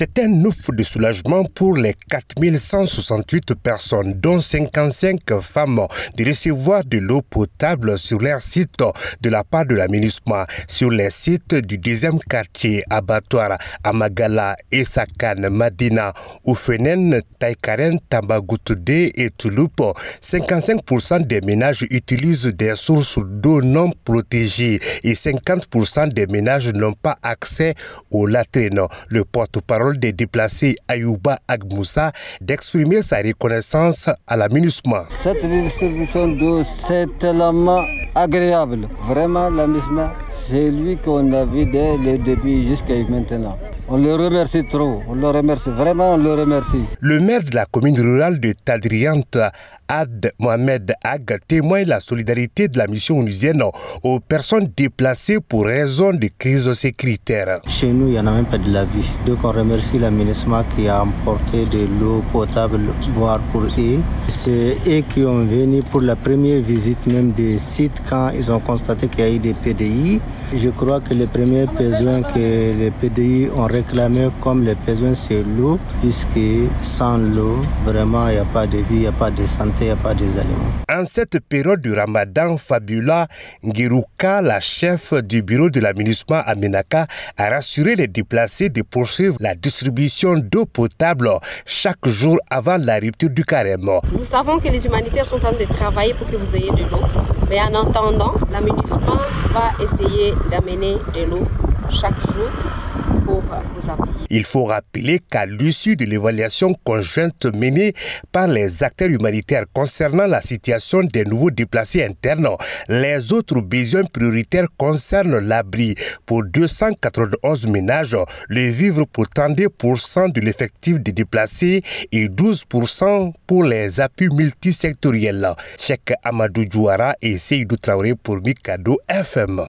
C'est un ouf de soulagement pour les 4168 personnes, dont 55 femmes, de recevoir de l'eau potable sur leur site de la part de l'aménagement, sur les sites du deuxième quartier, abattoir, Amagala, Esakan, Madina, Oufenen, Taïkaren, Tambagoutude et Touloup. 55% des ménages utilisent des sources d'eau non protégées et 50% des ménages n'ont pas accès aux latrines. Le porte-parole parole des déplacés Ayouba Agmoussa d'exprimer sa reconnaissance à la MINUSMA. Cette distribution d'eau, c'est tellement agréable. Vraiment, la MINUSMA, c'est lui qu'on a vu dès le début jusqu'à maintenant. On le remercie trop, on le remercie, vraiment on le remercie. Le maire de la commune rurale de Tadriante, Ad Mohamed Ag, témoigne la solidarité de la mission onusienne aux personnes déplacées pour raison de crise sécuritaire. Chez nous, il n'y en a même pas de la vie. Donc on remercie l'aménagement qui a emporté de l'eau potable, boire pour eux. C'est eux qui ont venu pour la première visite même des sites quand ils ont constaté qu'il y a eu des PDI. Je crois que les premiers besoins que les PDI ont réclamé comme les besoins, c'est l'eau, puisque sans l'eau, vraiment, il n'y a pas de vie, il n'y a pas de santé, il n'y a pas des aliments. En cette période du ramadan, Fabula Ngiruka, la chef du bureau de l'aménagement à Menaka, a rassuré les déplacés de poursuivre la distribution d'eau potable chaque jour avant la rupture du carême. Nous savons que les humanitaires sont en train de travailler pour que vous ayez de l'eau. Mais en attendant, l'aménagement va essayer d'amener de l'eau chaque jour pour. Il faut rappeler qu'à l'issue de l'évaluation conjointe menée par les acteurs humanitaires concernant la situation des nouveaux déplacés internes, les autres besoins prioritaires concernent l'abri pour 291 ménages, le vivre pour 32% de l'effectif des déplacés et 12% pour les appuis multisectoriels. Cheikh Amadou Djouara et Seydou Traoré pour Mikado FM.